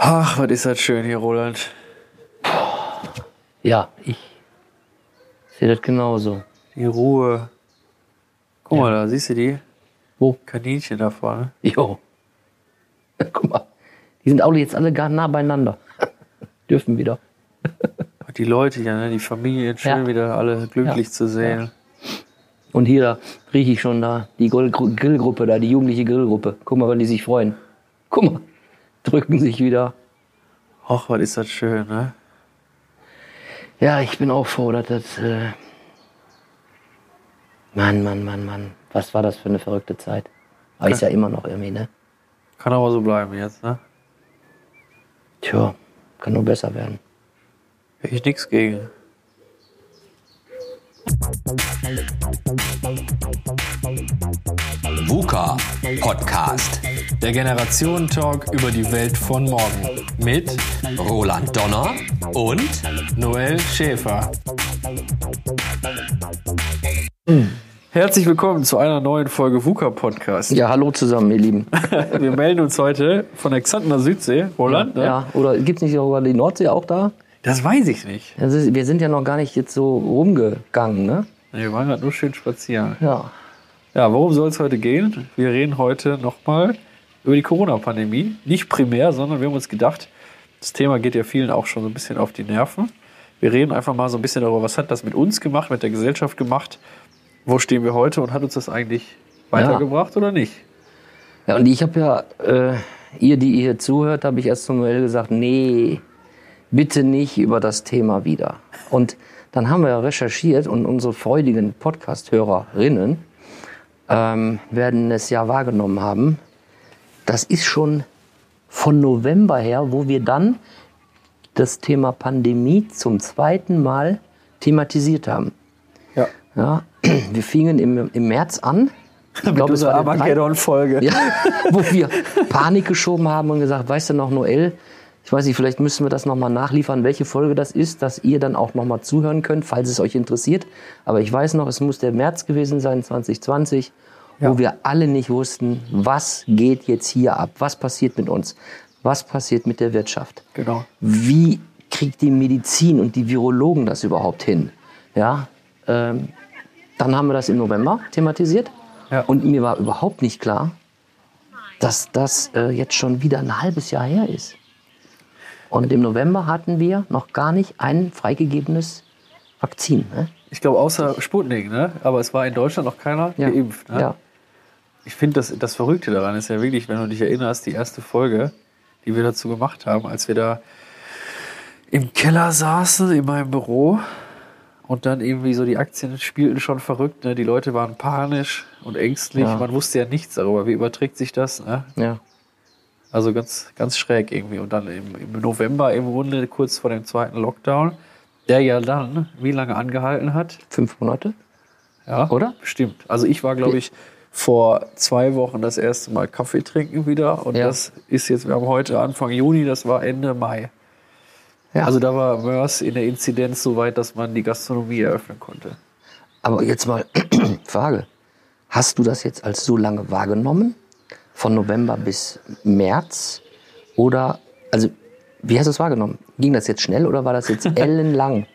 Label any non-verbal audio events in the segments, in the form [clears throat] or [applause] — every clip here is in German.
Ach, was ist das schön hier, Roland. Ja, ich sehe das genauso. Die Ruhe. Guck mal, da siehst du die Wo? Kaninchen da vorne. Jo. [laughs] Guck mal. Die sind alle jetzt alle gar nah beieinander. [laughs] Dürfen wieder. Die Leute hier, ne? die Familien, schön Ja. wieder alle glücklich Ja. zu sehen. Und hier da rieche ich schon da die Grill- Grillgruppe da, die jugendliche Grillgruppe. Guck mal, wann die sich freuen. Guck mal. Drücken sich wieder. Ach, was ist das schön, ne? Ja, ich bin auch froh, dass das. Äh Mann, Mann, Mann, Mann. Was war das für eine verrückte Zeit? Aber ist ja immer noch irgendwie, ne? Kann aber so bleiben jetzt, ne? Tja, kann nur besser werden. Hätte ich nichts gegen. VUCA Podcast. Der Generationentalk über die Welt von morgen. Mit Roland Donner und Noel Schäfer. Herzlich willkommen zu einer neuen Folge VUCA Podcast. Ja, hallo zusammen, ihr Lieben. [laughs] Wir melden uns heute von der Xantener Südsee, Roland. Ne? Ja, oder gibt's nicht sogar die Nordsee auch da? Das weiß ich nicht. Also, wir sind ja noch gar nicht jetzt so rumgegangen, ne? Wir waren gerade nur schön spazieren. Ja. Ja, worum soll es heute gehen? Wir reden heute nochmal über die Corona-Pandemie. Nicht primär, sondern wir haben uns gedacht, das Thema geht ja vielen auch schon so ein bisschen auf die Nerven. Wir reden einfach mal so ein bisschen darüber, was hat das mit uns gemacht, mit der Gesellschaft gemacht, wo stehen wir heute und hat uns das eigentlich weitergebracht oder nicht? Ja, und ich habe ja, äh, ihr, die ihr hier zuhört, habe ich erst zum Noel gesagt, nee, bitte nicht über das Thema wieder. Und dann haben wir ja recherchiert und unsere freudigen Podcast-Hörerinnen ähm, werden es ja wahrgenommen haben. Das ist schon von November her, wo wir dann das Thema Pandemie zum zweiten Mal thematisiert haben. Ja. Ja, [clears throat] wir fingen im, im März an. [laughs] Ich glaube, es war Armageddon-Folge. ja, [laughs] wo wir Panik geschoben haben und gesagt, weißt du noch, Noel, ich weiß nicht, vielleicht müssen wir das nochmal nachliefern, welche Folge das ist, dass ihr dann auch nochmal zuhören könnt, falls es euch interessiert. Aber ich weiß noch, es muss der März gewesen sein, 2020, Ja. wo wir alle nicht wussten, was geht jetzt hier ab, was passiert mit uns, was passiert mit der Wirtschaft. Genau. Wie kriegt die Medizin und die Virologen das überhaupt hin? Ja, ähm, dann haben wir das im November thematisiert. Ja. Und mir war überhaupt nicht klar, dass das äh, jetzt schon wieder ein halbes Jahr her ist. Und im November hatten wir noch gar nicht ein freigegebenes Vakzin. Ne? Ich glaube, außer Sputnik, ne? Aber es war in Deutschland noch keiner Ja. geimpft. Ne? Ja. Ich finde, das, das Verrückte daran ist ja wirklich, wenn du dich erinnerst, die erste Folge, die wir dazu gemacht haben, als wir da im Keller saßen, in meinem Büro und dann irgendwie so die Aktien spielten schon verrückt. Ne? Die Leute waren panisch und ängstlich. Ja. Man wusste ja nichts darüber. Wie überträgt sich das? Ne? ja. Also ganz, ganz schräg irgendwie. Und dann im, im November im Grunde kurz vor dem zweiten Lockdown, der ja dann wie lange angehalten hat? Fünf Monate? Ja, Oder? Bestimmt. Also ich war, glaube ich, vor zwei Wochen das erste Mal Kaffee trinken wieder. Und Ja. das ist jetzt, wir haben heute Anfang Juni, das war Ende Mai. Ja. Also da war MERS in der Inzidenz so weit, dass man die Gastronomie eröffnen konnte. Aber jetzt mal [clears throat] Frage. Hast du das jetzt als so lange wahrgenommen? Von November bis März? Oder, also, wie hast du es wahrgenommen? Ging das jetzt schnell oder war das jetzt [laughs] ellenlang?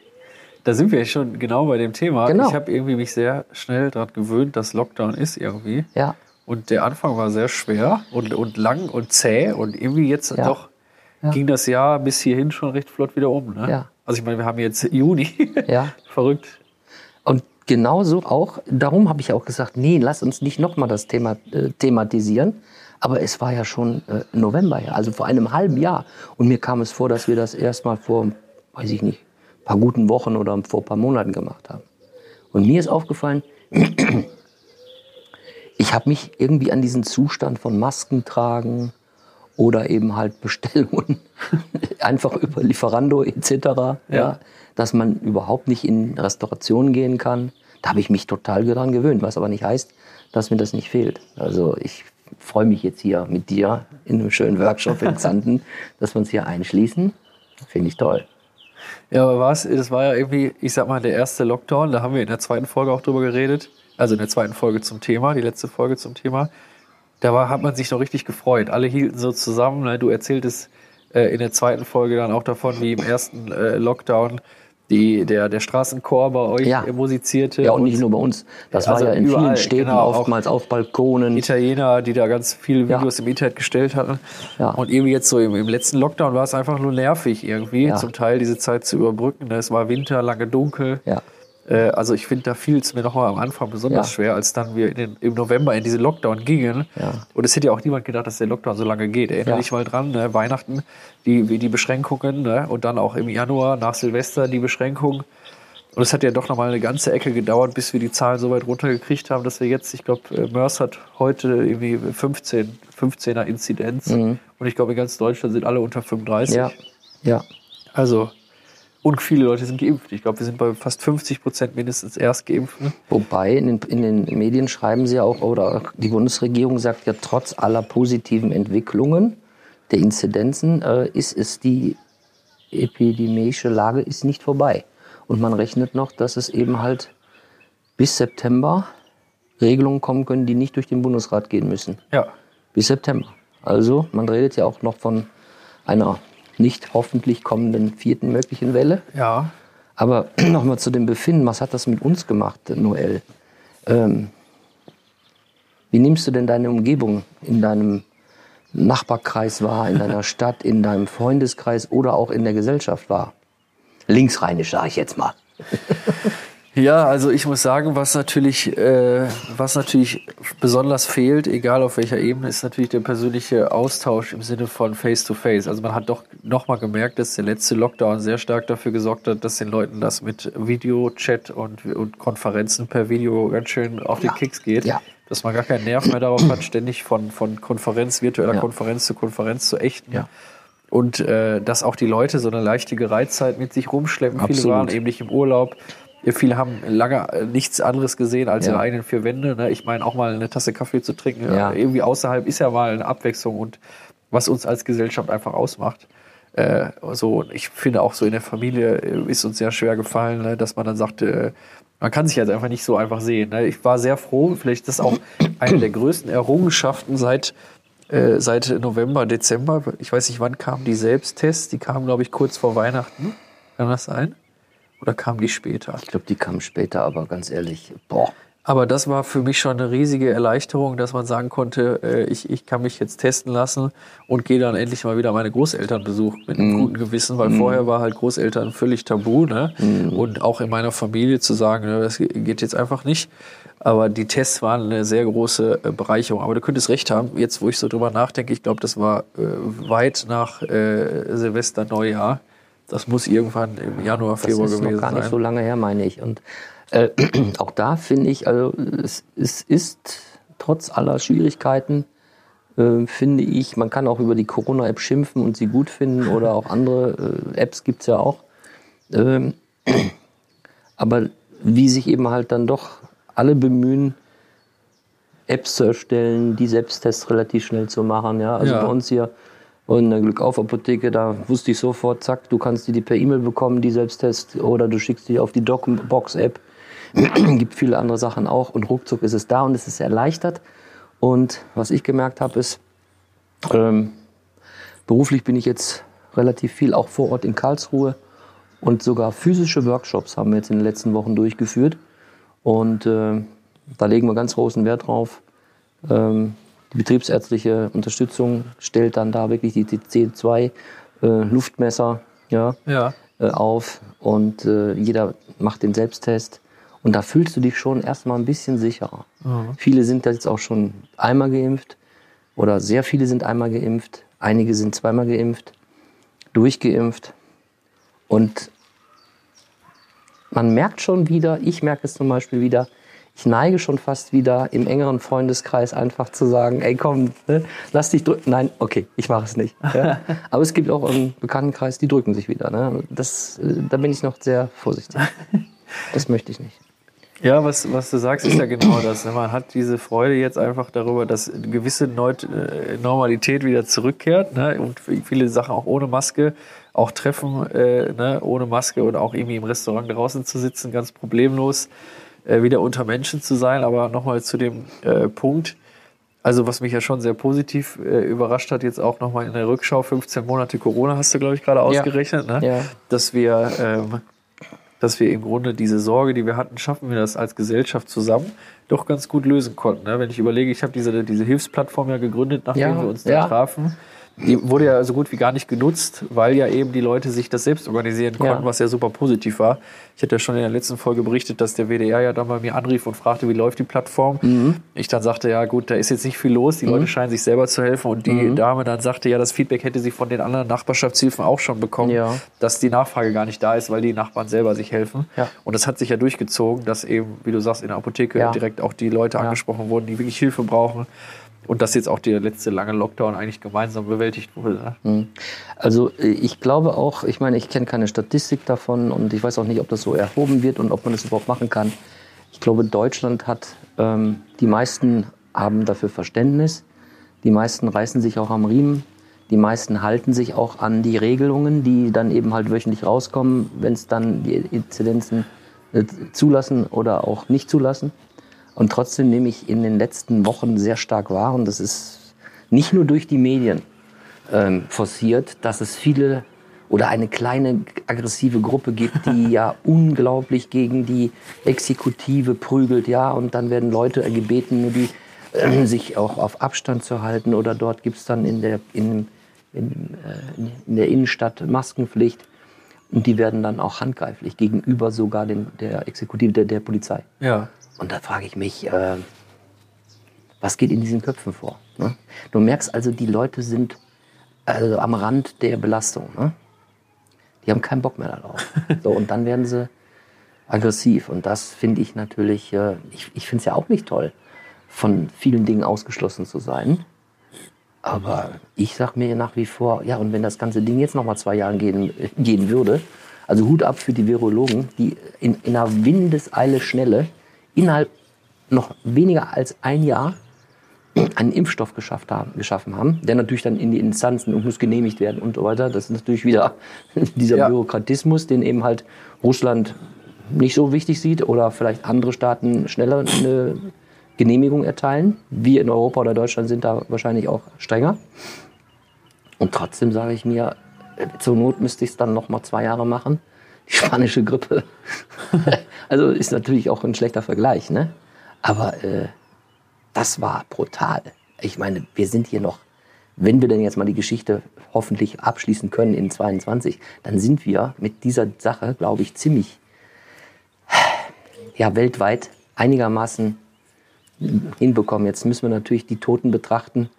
Da sind wir schon genau bei dem Thema. Genau. Ich habe irgendwie mich sehr schnell daran gewöhnt, dass Lockdown ist irgendwie. Ja. Und der Anfang war sehr schwer und, und lang und zäh. Und irgendwie jetzt Ja. doch Ja. ging das Jahr bis hierhin schon recht flott wieder um. Ne? Ja. Also ich meine, wir haben jetzt Juni. Ja. [laughs] Verrückt. Und genauso auch, darum habe ich auch gesagt, nee, lass uns nicht nochmal das Thema äh, thematisieren. Aber es war ja schon äh, November her, also vor einem halben Jahr. Und mir kam es vor, dass wir das erst mal vor, weiß ich nicht, ein paar guten Wochen oder vor ein paar Monaten gemacht haben. Und mir ist aufgefallen, [clears throat] ich habe mich irgendwie an diesen Zustand von Masken tragen oder eben halt Bestellungen [laughs] einfach über Lieferando etc. Ja. Ja. dass man überhaupt nicht in Restaurationen gehen kann. Da habe ich mich total daran gewöhnt, was aber nicht heißt, dass mir das nicht fehlt. Also ich freue mich jetzt hier mit dir in einem schönen Workshop in Xanten, [laughs] dass wir uns hier einschließen. Finde ich toll. Ja, aber was? Das war ja irgendwie, ich sag mal, der erste Lockdown. Da haben wir in der zweiten Folge auch drüber geredet. Also in der zweiten Folge zum Thema, die letzte Folge zum Thema. Da war, hat man sich noch richtig gefreut. Alle hielten so zusammen. Ne? Du erzähltest äh, in der zweiten Folge dann auch davon, wie im ersten äh, Lockdown die, der, der Straßenchor bei euch Ja. musizierte. Ja, und nicht nur bei uns. Das Also war ja in überall, vielen Städten genau, oftmals auf Balkonen. Italiener, die da ganz viele Ja. Videos im Internet gestellt hatten. Ja. Und irgendwie jetzt so im, im letzten Lockdown war es einfach nur nervig irgendwie, Ja. zum Teil diese Zeit zu überbrücken. Es war Winter, lange dunkel. Ja. Äh, also ich finde, da fiel es mir nochmal am Anfang besonders Ja. schwer, als dann wir den, im November in diese Lockdown gingen. Ja. Und es hätte ja auch niemand gedacht, dass der Lockdown so lange geht. Erinnere Ja. dich mal dran, ne? Weihnachten, die, die Beschränkungen ne? und dann auch im Januar nach Silvester die Beschränkungen. Und es hat ja doch nochmal eine ganze Ecke gedauert, bis wir die Zahlen so weit runtergekriegt haben, dass wir jetzt, ich glaube, Mörs hat heute irgendwie 15, 15er Inzidenz. Und ich glaube, in ganz Deutschland sind alle unter 35. Mhm. Ja. Ja. Also, und viele Leute sind geimpft. Ich glaube, wir sind bei fast 50 Prozent mindestens Erstgeimpften. Wobei in den, in den Medien schreiben sie ja auch, oder die Bundesregierung sagt ja, trotz aller positiven Entwicklungen der Inzidenzen äh, ist es die epidemische Lage ist nicht vorbei. Und man rechnet noch, dass es eben halt bis September Regelungen kommen können, die nicht durch den Bundesrat gehen müssen. Ja. Bis September. Also man redet ja auch noch von einer nicht hoffentlich kommenden vierten möglichen Welle. Ja. Aber [clears throat] nochmal zu dem Befinden, was hat das mit uns gemacht, Noel? Ähm, wie nimmst du denn deine Umgebung in deinem Nachbarkreis wahr, in deiner [laughs] Stadt, in deinem Freundeskreis oder auch in der Gesellschaft wahr? Linksrheinisch, sage ich jetzt mal. [laughs] Ja, also ich muss sagen, was natürlich, äh, was natürlich besonders fehlt, egal auf welcher Ebene, ist natürlich der persönliche Austausch im Sinne von Face-to-Face. Also man hat doch nochmal gemerkt, dass der letzte Lockdown sehr stark dafür gesorgt hat, dass den Leuten das mit Videochat und, und Konferenzen per Video ganz schön auf den Kicks geht. Ja. Dass man gar keinen Nerv mehr darauf hat, ständig von, von Konferenz, virtueller Ja. Konferenz zu Konferenz zu echten. Ja. Und äh, dass auch die Leute so eine leichte Gereiztheit mit sich rumschleppen. Viele Absolut. waren eben nicht im Urlaub. Ja, Viele haben lange äh, nichts anderes gesehen als Ja. ihre eigenen vier Wände. Ne? Ich meine, auch mal eine Tasse Kaffee zu trinken, Ja. irgendwie außerhalb ist ja mal eine Abwechslung und was uns als Gesellschaft einfach ausmacht. Äh, so, und ich finde auch so in der Familie äh, ist uns sehr schwer gefallen, ne? dass man dann sagt, äh, man kann sich jetzt einfach nicht so einfach sehen. Ne? Ich war sehr froh, vielleicht ist das auch eine der größten Errungenschaften seit äh, seit November, Dezember. Ich weiß nicht, wann kamen die Selbsttests? Die kamen, glaube ich, kurz vor Weihnachten. Kann das sein? Oder kamen die später? Ich glaube, die kamen später, aber ganz ehrlich, boah. Aber das war für mich schon eine riesige Erleichterung, dass man sagen konnte, äh, ich, ich kann mich jetzt testen lassen und gehe dann endlich mal wieder meine Großeltern besuchen mit einem guten Gewissen, weil vorher war halt Großeltern völlig tabu. Ne? Und auch in meiner Familie zu sagen, ne, das geht jetzt einfach nicht. Aber die Tests waren eine sehr große äh, Bereicherung. Aber du könntest recht haben, jetzt wo ich so drüber nachdenke, ich glaube, das war äh, weit nach äh, Silvester, Neujahr. Das muss irgendwann im Januar, Das Februar ist gewesen noch gar nicht sein. so lange her, meine ich. Und äh, [clears throat] auch da finde ich, also es, es ist trotz aller Schwierigkeiten, äh, finde ich, man kann auch über die Corona-App schimpfen und sie gut finden oder auch andere äh, Apps gibt's ja auch. Ähm, [clears throat] aber wie sich eben halt dann doch alle bemühen, Apps zu erstellen, die Selbsttests relativ schnell zu machen. Ja? Also Ja. bei uns hier in der Glückauf-Apotheke, da wusste ich sofort, zack, du kannst die per E-Mail bekommen, die Selbsttests, oder du schickst die auf die Docbox-App. [clears throat] Gibt viele andere Sachen auch und ruckzuck ist es da und es ist erleichtert. Und was ich gemerkt habe, ist, ähm, beruflich bin ich jetzt relativ viel auch vor Ort in Karlsruhe und sogar physische Workshops haben wir jetzt in den letzten Wochen durchgeführt. Und äh, da legen wir ganz großen Wert drauf. Ähm, betriebsärztliche Unterstützung stellt dann da wirklich die, die C2 äh, Luftmesser ja, Ja. äh, auf und äh, jeder macht den Selbsttest. Und da fühlst du dich schon erstmal ein bisschen sicherer. Viele sind jetzt auch schon einmal geimpft oder sehr viele sind einmal geimpft. Einige sind zweimal geimpft, durchgeimpft. Und man merkt schon wieder, ich merke es zum Beispiel wieder, ich neige schon fast wieder im engeren Freundeskreis einfach zu sagen, ey komm, ne, lass dich drücken. Nein, okay, ich mache es nicht. Ja. [laughs] Aber es gibt auch im Bekanntenkreis, die drücken sich wieder. Ne? Das, äh, da bin ich noch sehr vorsichtig. Das möchte ich nicht. Ja, was, was du sagst, ist ja genau das. ne? Man hat diese Freude jetzt einfach darüber, dass eine gewisse Neut äh, Normalität wieder zurückkehrt ne? und viele Sachen auch ohne Maske, auch Treffen äh, ne? ohne Maske oder auch irgendwie im Restaurant draußen zu sitzen, ganz problemlos äh, wieder unter Menschen zu sein. Aber nochmal zu dem äh, Punkt, Also was mich ja schon sehr positiv äh, überrascht hat, jetzt auch nochmal in der Rückschau, 15 Monate Corona hast du, glaube ich, gerade ausgerechnet, ne? Ja. dass wir ähm, dass wir im Grunde diese Sorge, die wir hatten, schaffen wir das als Gesellschaft zusammen, doch ganz gut lösen konnten. Ne? Wenn ich überlege, ich habe diese, diese Hilfsplattform ja gegründet, nachdem Ja, wir uns da ja. trafen. Die wurde ja so gut wie gar nicht genutzt, weil ja eben die Leute sich das selbst organisieren konnten, Ja. was ja super positiv war. Ich hatte ja schon in der letzten Folge berichtet, dass der WDR ja dann bei mir anrief und fragte, wie läuft die Plattform. Mhm. Ich dann sagte, ja gut, da ist jetzt nicht viel los, die Leute scheinen sich selber zu helfen. Und die Mhm. Dame dann sagte, ja, das Feedback hätte sie von den anderen Nachbarschaftshilfen auch schon bekommen, Ja. dass die Nachfrage gar nicht da ist, weil die Nachbarn selber sich helfen. Ja. Und das hat sich ja durchgezogen, dass eben, wie du sagst, in der Apotheke direkt auch die Leute angesprochen wurden, die wirklich Hilfe brauchen. Und dass jetzt auch der letzte lange Lockdown eigentlich gemeinsam bewältigt wurde. Ne? Also äh, ich glaube auch, ich meine, ich kenne keine Statistik davon und ich weiß auch nicht, ob das so erhoben wird und ob man das überhaupt machen kann. Ich glaube, Deutschland hat, ähm, die meisten haben dafür Verständnis, die meisten reißen sich auch am Riemen, die meisten halten sich auch an die Regelungen, die dann eben halt wöchentlich rauskommen, wenn es dann die Inzidenzen äh, zulassen oder auch nicht zulassen. Und trotzdem nehme ich in den letzten Wochen sehr stark wahr, und das ist nicht nur durch die Medien, ähm, forciert, dass es viele oder eine kleine aggressive Gruppe gibt, die [laughs] ja unglaublich gegen die Exekutive prügelt, ja, und dann werden Leute gebeten, die, äh, sich auch auf Abstand zu halten oder dort gibt es dann in der, in, in, äh, in der Innenstadt Maskenpflicht und die werden dann auch handgreiflich gegenüber sogar dem, der Exekutive, der, der Polizei. Ja. Und da frage ich mich, äh, was geht in diesen Köpfen vor? Ne? Du merkst also, die Leute sind also am Rand der Belastung. Ne? Die haben keinen Bock mehr darauf. [laughs] So, und dann werden sie aggressiv. Und das finde ich natürlich, äh, ich, ich finde es ja auch nicht toll, von vielen Dingen ausgeschlossen zu sein. Aber ich sag mir nach wie vor, ja, und wenn das ganze Ding jetzt noch mal zwei Jahre gehen, gehen würde, also Hut ab für die Virologen, die in, in einer Windeseile Schnelle innerhalb noch weniger als ein Jahr einen Impfstoff geschafft haben, geschaffen haben, der natürlich dann in die Instanzen und muss genehmigt werden und so weiter. Das ist natürlich wieder [laughs] dieser Ja. Bürokratismus, den eben halt Russland nicht so wichtig sieht oder vielleicht andere Staaten schneller eine Genehmigung erteilen. Wir in Europa oder Deutschland sind da wahrscheinlich auch strenger. Und trotzdem sage ich mir, zur Not müsste ich es dann noch mal zwei Jahre machen. Die spanische Grippe. [laughs] also ist natürlich auch ein schlechter Vergleich, ne? Aber äh, das war brutal. Ich meine, wir sind hier noch, wenn wir denn jetzt mal die Geschichte hoffentlich abschließen können in 22, dann sind wir mit dieser Sache, glaube ich, ziemlich ja, weltweit einigermaßen hinbekommen. Jetzt müssen wir natürlich die Toten betrachten.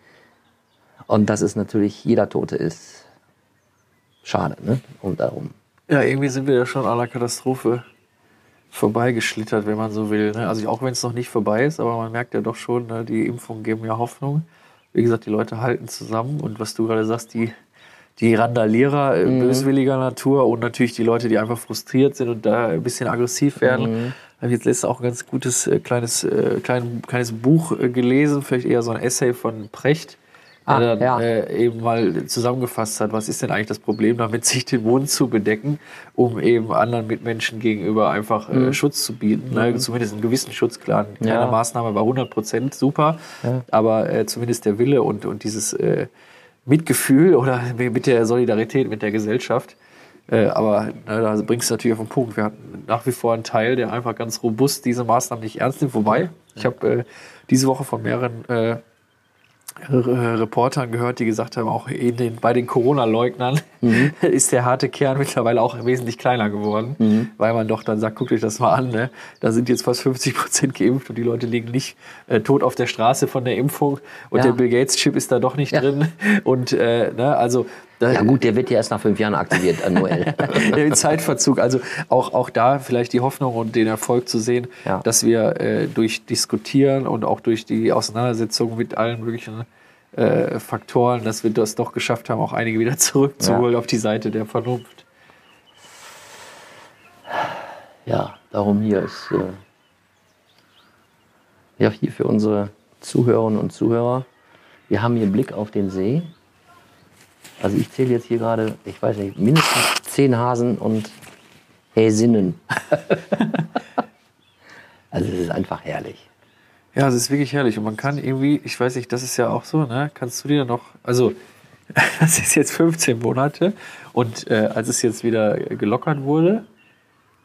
Und dass es natürlich jeder Tote ist, schade, ne? Und darum. Ja, irgendwie sind wir ja schon an der Katastrophe vorbeigeschlittert, wenn man so will. Ne? Also auch wenn es noch nicht vorbei ist, aber man merkt ja doch schon, ne, die Impfungen geben ja Hoffnung. Wie gesagt, die Leute halten zusammen und was du gerade sagst, die, die Randalierer äh, böswilliger Natur und natürlich die Leute, die einfach frustriert sind und da ein bisschen aggressiv werden. Habe ich jetzt letztens auch ein ganz gutes äh, kleines, äh, klein, kleines Buch äh, gelesen, vielleicht eher so ein Essay von Precht, der Ah, dann ja. äh, eben mal zusammengefasst hat, was ist denn eigentlich das Problem damit, sich den Mund zu bedecken, um eben anderen Mitmenschen gegenüber einfach äh, Schutz zu bieten. Ne? Zumindest einen gewissen Schutz, klar. Keine Mhm. Ja. Maßnahme war 100 Prozent super, aber äh, zumindest der Wille und, und dieses äh, Mitgefühl oder mit der Solidarität mit der Gesellschaft. Äh, aber ne, da bringst du natürlich auf den Punkt. Wir hatten nach wie vor einen Teil, der einfach ganz robust diese Maßnahmen nicht ernst nimmt. Wobei, ich habe äh, diese Woche von mehreren äh, Reportern gehört, die gesagt haben, auch den, bei den Corona-Leugnern [laughs] ist der harte Kern mittlerweile auch wesentlich kleiner geworden, weil man doch dann sagt, guckt euch das mal an, ne? da sind jetzt fast 50 Prozent geimpft und die Leute liegen nicht äh, tot auf der Straße von der Impfung und Ja. der Bill Gates-Chip ist da doch nicht Ja. drin [laughs] und äh, ne, also Ja gut, der wird ja erst nach fünf Jahren aktiviert, äh, Noel. [laughs] im Zeitverzug. Also auch, auch da vielleicht die Hoffnung und den Erfolg zu sehen, Ja. dass wir äh, durch Diskutieren und auch durch die Auseinandersetzung mit allen möglichen äh, Faktoren, dass wir das doch geschafft haben, auch einige wieder [laughs] zurückzuholen auf die Seite der Vernunft. Ja, darum hier ist äh, ja hier für unsere Zuhörerinnen und Zuhörer. Wir haben hier Blick auf den See. Also ich zähle jetzt hier gerade, ich weiß nicht, mindestens zehn Hasen und Häsinnen. [laughs] also es ist einfach herrlich. Ja, es ist wirklich herrlich. Und man kann irgendwie, ich weiß nicht, das ist ja auch so, ne? Kannst du dir noch, also [laughs] das ist jetzt 15 Monate und äh, als es jetzt wieder gelockert wurde,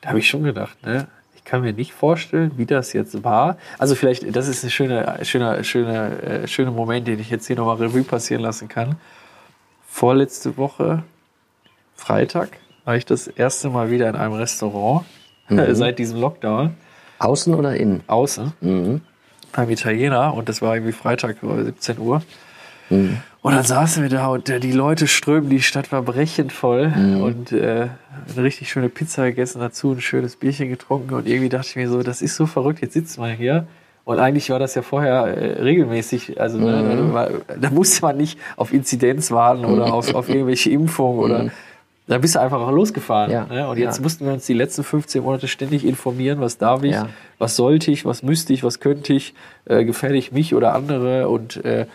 da habe ich schon gedacht, ne? Ich kann mir nicht vorstellen, wie das jetzt war. Also vielleicht, das ist ein schöner, schöner, schöner, äh, schöner Moment, den ich jetzt hier nochmal Revue passieren lassen kann. Vorletzte Woche, Freitag, war ich das erste Mal wieder in einem Restaurant Mhm. [laughs] seit diesem Lockdown. Außen oder innen? Außen Mhm. Beim Italiener und das war irgendwie Freitag äh, 17 Uhr. Mhm. Und dann saßen wir da und äh, die Leute strömen, die Stadt war brechend voll Mhm. und äh, eine richtig schöne Pizza gegessen, dazu ein schönes Bierchen getrunken und irgendwie dachte ich mir so, das ist so verrückt, jetzt sitzt man hier. Und eigentlich war das ja vorher äh, regelmäßig, also Mhm. da, war, da musste man nicht auf Inzidenz warten oder [laughs] auf, auf irgendwelche Impfungen oder da bist du einfach auch losgefahren. Ja. Ne? Und jetzt Ja. mussten wir uns die letzten 15 Monate ständig informieren, was darf ich, Ja. was sollte ich, was müsste ich, was könnte ich, äh, gefährde ich mich oder andere und äh,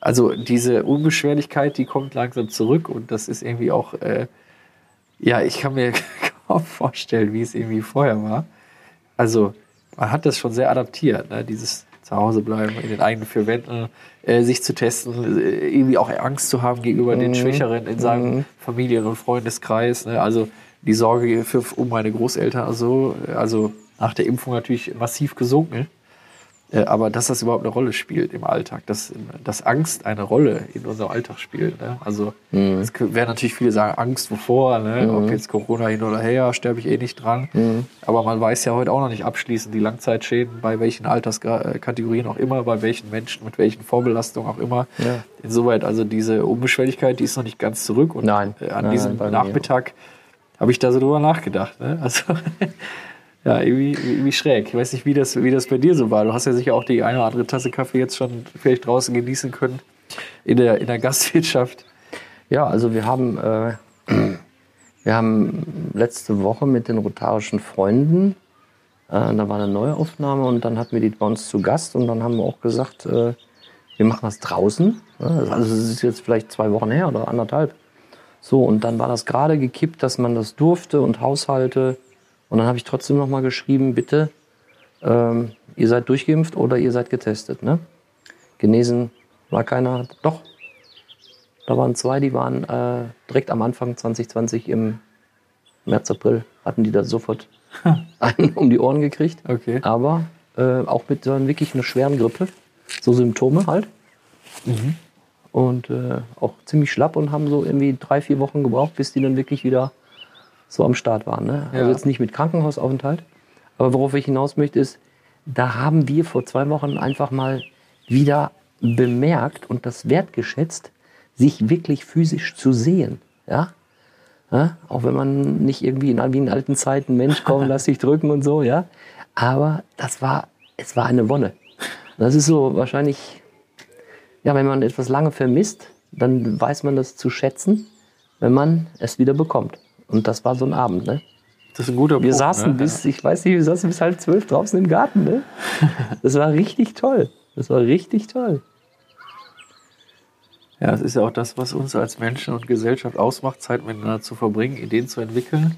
also diese Unbeschwerlichkeit, die kommt langsam zurück und das ist irgendwie auch, äh, ja, ich kann mir [laughs] kaum vorstellen, wie es irgendwie vorher war. Also man hat das schon sehr adaptiert, ne? dieses Zuhause bleiben, in den eigenen vier Wänden, äh, sich zu testen, äh, irgendwie auch Angst zu haben gegenüber den Schwächeren in seinem Familien- und Freundeskreis. Ne? Also die Sorge für, um meine Großeltern, also, also nach der Impfung natürlich massiv gesunken. Äh, Aber dass das überhaupt eine Rolle spielt im Alltag, dass, dass Angst eine Rolle in unserem Alltag spielt. Ne? Also es werden natürlich viele sagen, Angst wovor, ne? ob jetzt Corona hin oder her, sterbe ich eh nicht dran. Aber man weiß ja heute auch noch nicht abschließend die Langzeitschäden, bei welchen Alterskategorien auch immer, bei welchen Menschen, mit welchen Vorbelastungen auch immer. Ja. Insoweit also diese Unbeschwelligkeit, die ist noch nicht ganz zurück. Und Nein. äh, an Nein, diesem nein. Nachmittag habe ich da so drüber nachgedacht. Ne? Also [laughs] ja, irgendwie, irgendwie schräg. Ich weiß nicht, wie das, wie das bei dir so war. Du hast ja sicher auch die eine oder andere Tasse Kaffee jetzt schon vielleicht draußen genießen können in der, in der Gastwirtschaft. Ja, also wir haben, äh, wir haben letzte Woche mit den rotarischen Freunden, äh, da war eine Neuaufnahme und dann hatten wir die bei uns zu Gast und dann haben wir auch gesagt, äh, wir machen das draußen. Also es ist jetzt vielleicht zwei Wochen her oder anderthalb. So, und dann war das gerade gekippt, dass man das durfte und Haushalte. Und dann habe ich trotzdem noch mal geschrieben, bitte, ähm, ihr seid durchgeimpft oder ihr seid getestet. Ne? Genesen war keiner. Doch, da waren zwei, die waren äh, direkt am Anfang 2020 im März, April, hatten die da sofort [laughs] einen um die Ohren gekriegt. Okay. Aber äh, auch mit so einer wirklich einer schweren Grippe. So Symptome halt. Und äh, auch ziemlich schlapp und haben so irgendwie drei, vier Wochen gebraucht, bis die dann wirklich wieder so am Start waren. Ne? Also Ja. jetzt nicht mit Krankenhausaufenthalt. Aber worauf ich hinaus möchte, ist, da haben wir vor zwei Wochen einfach mal wieder bemerkt und das wertgeschätzt, sich wirklich physisch zu sehen. Ja? Ja? Auch wenn man nicht irgendwie in, wie in alten Zeiten, Mensch, komm, [laughs] lass dich drücken und so, ja. Aber das war, es war eine Wonne. Das ist so wahrscheinlich, ja, wenn man etwas lange vermisst, dann weiß man das zu schätzen, wenn man es wieder bekommt. Und das war so ein Abend, ne? Das ist ein guter Wir Punkt, saßen ne? bis, ich weiß nicht, wir saßen bis halb zwölf draußen im Garten, ne? [laughs] Das war richtig toll. Das war richtig toll. Ja, es ist ja auch das, was uns als Menschen und Gesellschaft ausmacht, Zeit miteinander zu verbringen, Ideen zu entwickeln.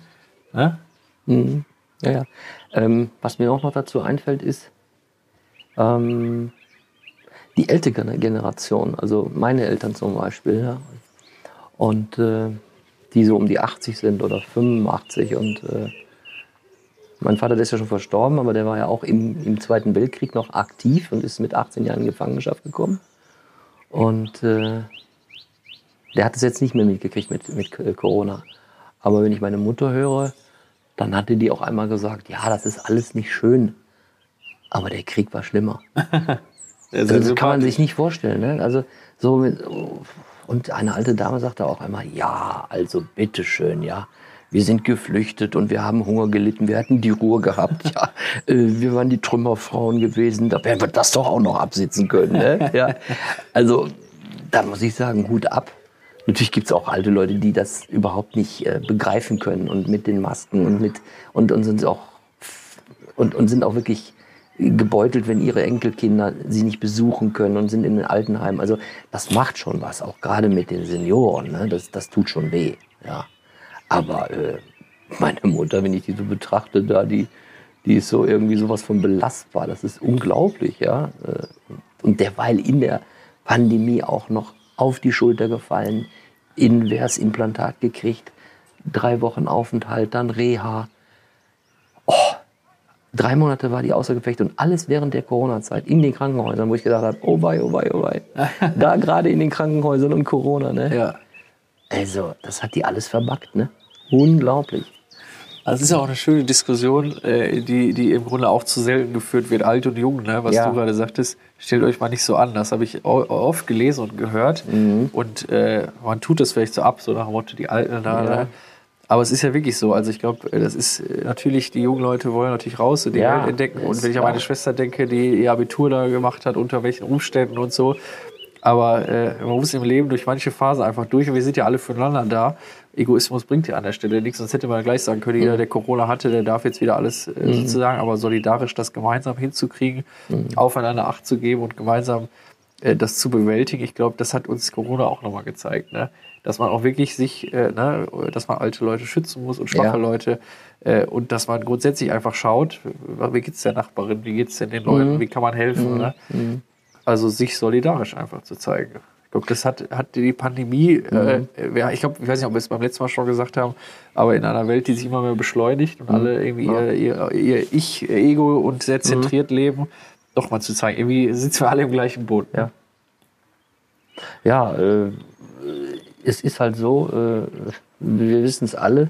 Ne? Mhm. Ja, ja. Ähm, was mir auch noch dazu einfällt, ist ähm, die ältere Generation, also meine Eltern zum Beispiel, ja. und äh, die so um die 80 sind oder 85 und äh, mein Vater, der ist ja schon verstorben, aber der war ja auch im, im Zweiten Weltkrieg noch aktiv und ist mit 18 Jahren in Gefangenschaft gekommen. Und äh, der hat es jetzt nicht mehr mitgekriegt mit, mit äh, Corona. Aber wenn ich meine Mutter höre, dann hatte die auch einmal gesagt, ja, das ist alles nicht schön. Aber der Krieg war schlimmer. [laughs] Also Also das kann man sich nicht vorstellen. Ne? Also so mit, und eine alte Dame sagte auch einmal, ja, also bitteschön, ja. Wir sind geflüchtet und wir haben Hunger gelitten. Wir hatten die Ruhe gehabt. Ja, [laughs] äh, wir waren die Trümmerfrauen gewesen. Da werden wir das doch auch noch absitzen können. Ne? Ja. Also da muss ich sagen, Hut ab. Natürlich gibt es auch alte Leute, die das überhaupt nicht äh, begreifen können und mit den Masken und mit und, und sind auch und, und sind auch wirklich gebeutelt, wenn ihre Enkelkinder sie nicht besuchen können und sind in den Altenheimen. Also das macht schon was, auch gerade mit den Senioren. Ne? Das, das tut schon weh. Ja. Aber äh, meine Mutter, wenn ich die so betrachte, da die, die ist so irgendwie sowas von belastbar. Das ist unglaublich, ja. Äh, Und derweil in der Pandemie auch noch auf die Schulter gefallen, Inversimplantat gekriegt, drei Wochen Aufenthalt, dann Reha. Oh, drei Monate war die außer Gefecht und alles während der Corona-Zeit in den Krankenhäusern, wo ich gedacht habe, oh wei, oh wei, oh wei. [laughs] da gerade in den Krankenhäusern und Corona, ne? Ja. Also, das hat die alles verbackt, ne? Unglaublich. Also es ist ja auch eine schöne Diskussion, äh, die, die im Grunde auch zu selten geführt wird, alt und jung, ne? was Ja. du gerade sagtest. Stellt euch mal nicht so an. Das habe ich oft gelesen und gehört. Mhm. Und äh, man tut das vielleicht so ab, so nach dem Motto, die Alten da. Ja. Aber es ist ja wirklich so. Also ich glaube, das ist äh, natürlich, die jungen Leute wollen natürlich raus und die Ja, Welt entdecken. Und wenn ich an meine Schwester denke, die ihr Abitur da gemacht hat, unter welchen Umständen und so. Aber äh, man muss im Leben durch manche Phasen einfach durch und wir sind ja alle füreinander da. Egoismus bringt ja an der Stelle nichts, sonst hätte man gleich sagen können, jeder, der Corona hatte, der darf jetzt wieder alles äh, sozusagen, aber solidarisch das gemeinsam hinzukriegen, aufeinander Acht zu geben und gemeinsam äh, das zu bewältigen. Ich glaube, das hat uns Corona auch nochmal gezeigt, ne? dass man auch wirklich sich, äh, ne, dass man alte Leute schützen muss und schwache Ja. Leute äh, und dass man grundsätzlich einfach schaut, wie geht's der Nachbarin, wie geht's denn den Leuten, wie kann man helfen. Ne? Also sich solidarisch einfach zu zeigen. Ich glaube, das hat, hat die Pandemie, äh, ja, ich glaube, ich weiß nicht, ob wir es beim letzten Mal schon gesagt haben, aber in einer Welt, die sich immer mehr beschleunigt und alle irgendwie ihr, ihr, ihr Ich, ihr Ego und sehr zentriert leben, doch mal zu zeigen, irgendwie sitzen wir alle im gleichen Boot. Ja. Ja, äh, es ist halt so, äh, wir wissen es alle,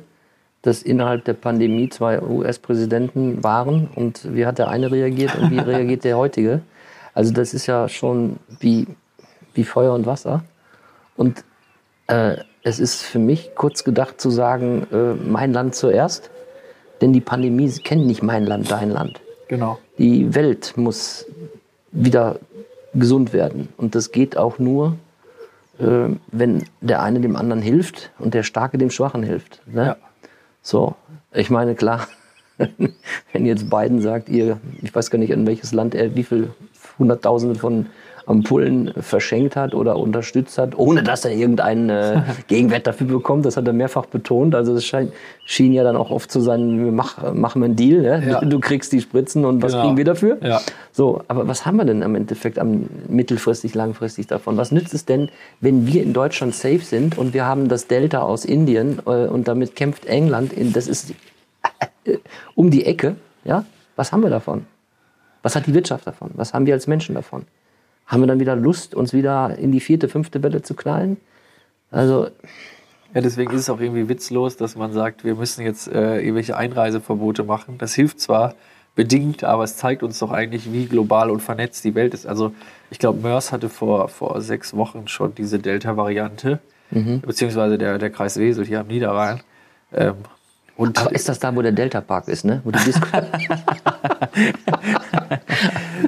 dass innerhalb der Pandemie zwei US-Präsidenten waren und wie hat der eine reagiert und wie [laughs] reagiert der heutige. Also das ist ja schon wie, wie Feuer und Wasser. Und äh, es ist für mich kurz gedacht zu sagen, äh, mein Land zuerst, denn die Pandemie kennt nicht mein Land, dein Land. Genau. Die Welt muss wieder gesund werden. Und das geht auch nur, äh, wenn der eine dem anderen hilft und der Starke dem Schwachen hilft. Ne? Ja. So, ich meine, klar, [laughs] wenn jetzt Biden sagt, ihr, ich weiß gar nicht, in welches Land er wie viel Hunderttausende von Ampullen verschenkt hat oder unterstützt hat, ohne dass er irgendeinen äh, [laughs] Gegenwert dafür bekommt. Das hat er mehrfach betont. Also das scheint, schien ja dann auch oft zu sein, wir mach, machen wir einen Deal. Ne? Ja. Du, du kriegst die Spritzen und was Genau. kriegen wir dafür? Ja. So, aber was haben wir denn am Endeffekt am mittelfristig, langfristig davon? Was nützt es denn, wenn wir in Deutschland safe sind und wir haben das Delta aus Indien äh, und damit kämpft England, in, das ist äh, um die Ecke, ja? Was haben wir davon? Was hat die Wirtschaft davon? Was haben wir als Menschen davon? Haben wir dann wieder Lust, uns wieder in die vierte, fünfte Welle zu knallen? Also, Ja, deswegen ist es auch irgendwie witzlos, dass man sagt, wir müssen jetzt äh, irgendwelche Einreiseverbote machen. Das hilft zwar bedingt, aber es zeigt uns doch eigentlich, wie global und vernetzt die Welt ist. Also ich glaube, MERS hatte vor, vor sechs Wochen schon diese Delta-Variante, beziehungsweise der, der Kreis Wesel hier am Niederrhein. Ähm, und aber ist das da, wo der Delta Park ist, ne? Wo die Disco [laughs] [laughs]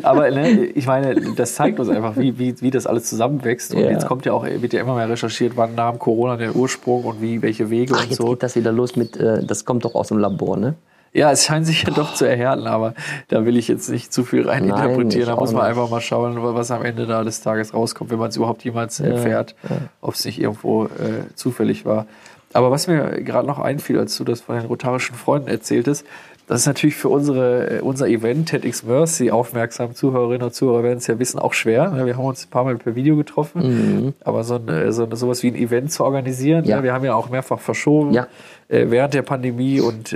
Aber ne, ich meine, das zeigt uns einfach, wie, wie, wie das alles zusammenwächst. Und Ja. jetzt kommt ja auch, wird ja immer mehr recherchiert, wann nahm Corona den Ursprung und wie, welche Wege Ach, und jetzt so. geht das wieder los mit, äh, das kommt doch aus dem Labor, ne? Ja, es scheint sich ja doch zu erhärten, aber da will ich jetzt nicht zu viel rein Nein, interpretieren. ich Da muss man nicht. einfach mal schauen, was am Ende da des Tages rauskommt, wenn man es überhaupt jemals erfährt, ob es nicht irgendwo äh, zufällig war. Aber was mir gerade noch einfiel, als du das von den rotarischen Freunden erzähltest, das ist natürlich für unsere, äh, unser Event TEDx Mercy, aufmerksam Zuhörerinnen und Zuhörer werden es ja wissen, auch schwer. Wir haben uns ein paar Mal per Video getroffen, aber so, ein, äh, so sowas wie ein Event zu organisieren, Ja. ne? wir haben ja auch mehrfach verschoben Ja. äh, während der Pandemie und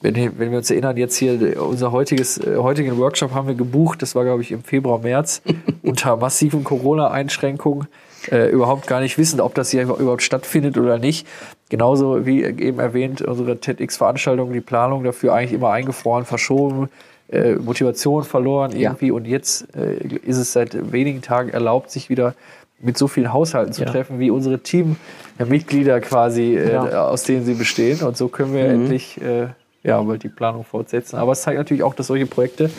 wenn, wenn wir uns erinnern, jetzt hier unser heutiges, heutigen Workshop haben wir gebucht, das war glaube ich im Februar, März, [laughs] unter massiven Corona-Einschränkungen, äh, überhaupt gar nicht wissend, ob das hier überhaupt stattfindet oder nicht. Genauso wie eben erwähnt, unsere TEDx-Veranstaltung, die Planung dafür eigentlich immer eingefroren, verschoben, äh, Motivation verloren Ja. irgendwie und jetzt äh, ist es seit wenigen Tagen erlaubt, sich wieder mit so vielen Haushalten zu Ja. treffen, wie unsere Teammitglieder quasi, äh, Ja. aus denen sie bestehen. Und so können wir endlich äh, ja, bald die Planung fortsetzen. Aber es zeigt natürlich auch, dass solche Projekte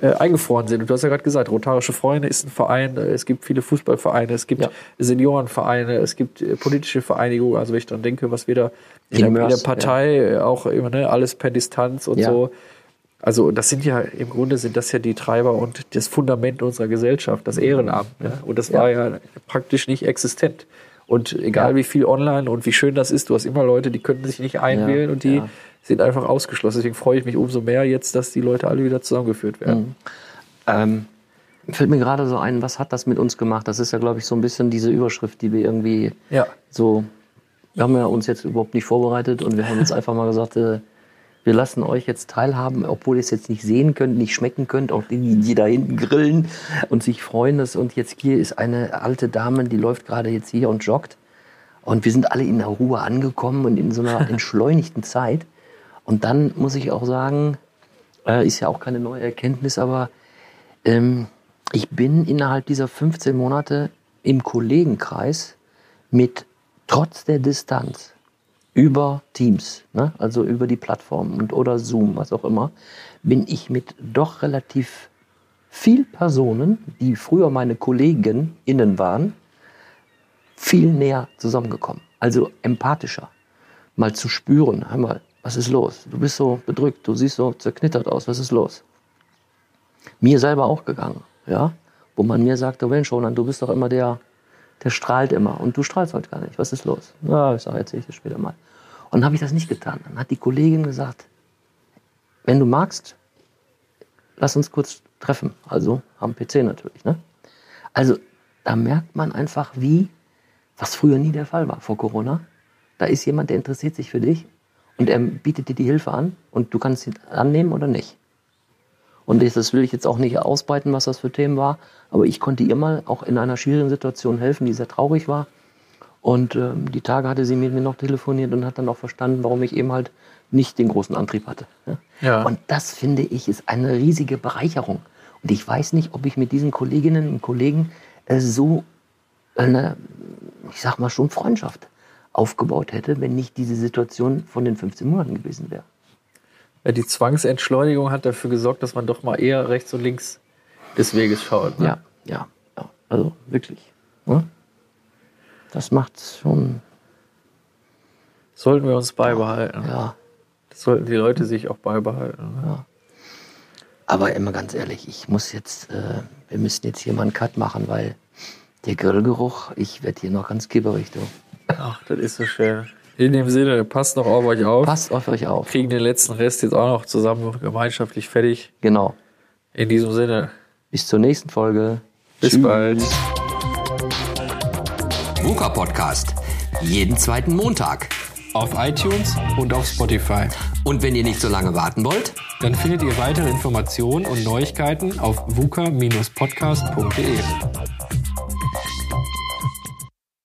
äh, eingefroren sind. Und du hast ja gerade gesagt, Rotarische Freunde ist ein Verein, äh, es gibt viele Fußballvereine, es gibt Ja. Seniorenvereine, es gibt äh, politische Vereinigungen. Also wenn ich dann denke, was wir da in, der, in der Partei äh, auch immer, ne, alles per Distanz und Ja. so. Also das sind ja im Grunde sind das ja die Treiber und das Fundament unserer Gesellschaft, das Ehrenamt. Ne? Und das war ja praktisch nicht existent. Und egal Ja. wie viel online und wie schön das ist, du hast immer Leute, die können sich nicht einwählen Ja, und die ja. sind einfach ausgeschlossen. Deswegen freue ich mich umso mehr jetzt, dass die Leute alle wieder zusammengeführt werden. Ähm, fällt mir gerade so ein, was hat das mit uns gemacht? Das ist ja, glaube ich, so ein bisschen diese Überschrift, die wir irgendwie so. Wir haben ja uns jetzt überhaupt nicht vorbereitet und wir haben jetzt einfach mal gesagt, äh, wir lassen euch jetzt teilhaben, obwohl ihr es jetzt nicht sehen könnt, nicht schmecken könnt, auch die, die da hinten grillen und sich freuen. Dass, und jetzt hier ist eine alte Dame, die läuft gerade jetzt hier und joggt. Und wir sind alle in der Ruhe angekommen und in so einer [laughs] entschleunigten Zeit. Und dann muss ich auch sagen, äh, ist ja auch keine neue Erkenntnis, aber ähm, ich bin innerhalb dieser 15 Monate im Kollegenkreis mit trotz der Distanz über Teams, ne, also über die Plattform und oder Zoom, was auch immer, bin ich mit doch relativ viel Personen, die früher meine Kollegen innen waren, viel näher zusammengekommen. Also empathischer. Mal zu spüren, hör mal, was ist los? Du bist so bedrückt, du siehst so zerknittert aus, was ist los? Mir selber auch gegangen, ja? Wo man mir sagte, Mensch, Roland, du bist doch immer der, der strahlt immer und du strahlst heute gar nicht. Was ist los? Ja, ich sage, erzähl ich dir später mal. Und dann habe ich das nicht getan. Dann hat die Kollegin gesagt, wenn du magst, lass uns kurz treffen. Also am PC natürlich. Ne? Also da merkt man einfach, wie, was früher nie der Fall war vor Corona. Da ist jemand, der interessiert sich für dich und er bietet dir die Hilfe an und du kannst sie annehmen oder nicht. Und das- will ich jetzt auch nicht ausbreiten, was das für Themen war, aber ich konnte ihr mal auch in einer schwierigen Situation helfen, die sehr traurig war. Und ähm, die Tage hatte sie mit mir noch telefoniert und hat dann auch verstanden, warum ich eben halt nicht den großen Antrieb hatte. Ja? Ja. Und das finde ich ist eine riesige Bereicherung. Und ich weiß nicht, ob ich mit diesen Kolleginnen und Kollegen äh, so eine, ich sag mal schon Freundschaft aufgebaut hätte, wenn nicht diese Situation von den 15 Monaten gewesen wäre. Ja, die Zwangsentschleunigung hat dafür gesorgt, dass man doch mal eher rechts und links des Weges schaut. Ne? Ja, ja, ja. Also wirklich. Ne? Das macht schon, Sollten wir uns beibehalten. ja. Das sollten die Leute sich auch beibehalten. Ne? Aber immer ganz ehrlich, ich muss jetzt, äh, wir müssen jetzt hier mal einen Cut machen, weil der Grillgeruch, ich werde hier noch ganz kibberig, du. Ach, das ist so schön. In dem Sinne, passt noch auf euch auf. Passt auf euch auf. Kriegen den letzten Rest jetzt auch noch zusammen gemeinschaftlich fertig. Genau. In diesem Sinne, Bis zur nächsten Folge. bis Tschüss. bald. VUCA Podcast. Jeden zweiten Montag. Auf iTunes und auf Spotify. Und wenn ihr nicht so lange warten wollt, Dann findet ihr weitere Informationen und Neuigkeiten auf vuca-podcast.de.